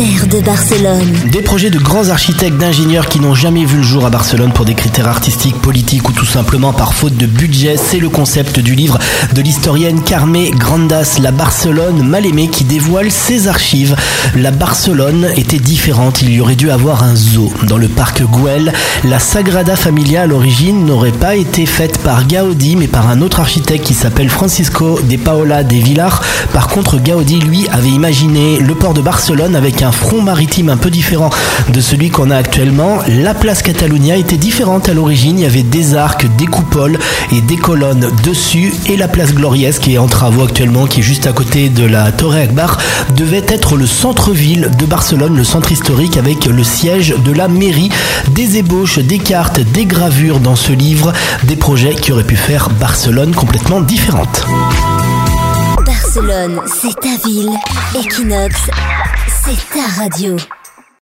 de Barcelone. Des projets de grands architectes, d'ingénieurs qui n'ont jamais vu le jour à Barcelone pour des critères artistiques, politiques ou tout simplement par faute de budget, c'est le concept du livre de l'historienne Carmé Grandas, La Barcelone mal aimée, qui dévoile ses archives. La Barcelone était différente, il y aurait dû avoir un zoo. Dans le parc Güell, la Sagrada Familia à l'origine n'aurait pas été faite par Gaudi mais par un autre architecte qui s'appelle Francisco de Paola de Villar. Par contre, Gaudi, lui, avait imaginé le port de Barcelone avec un front maritime un peu différent de celui qu'on a actuellement. La place Catalunya était différente à l'origine. Il y avait des arcs, des coupoles et des colonnes dessus. Et la place Gloriès, qui est en travaux actuellement, qui est juste à côté de la Torre Akbar, devait être le centre-ville de Barcelone, le centre historique avec le siège de la mairie. Des ébauches, des cartes, des gravures dans ce livre, des projets qui auraient pu faire Barcelone complètement différente. Barcelone, c'est ta ville. Equinox, c'est ta radio.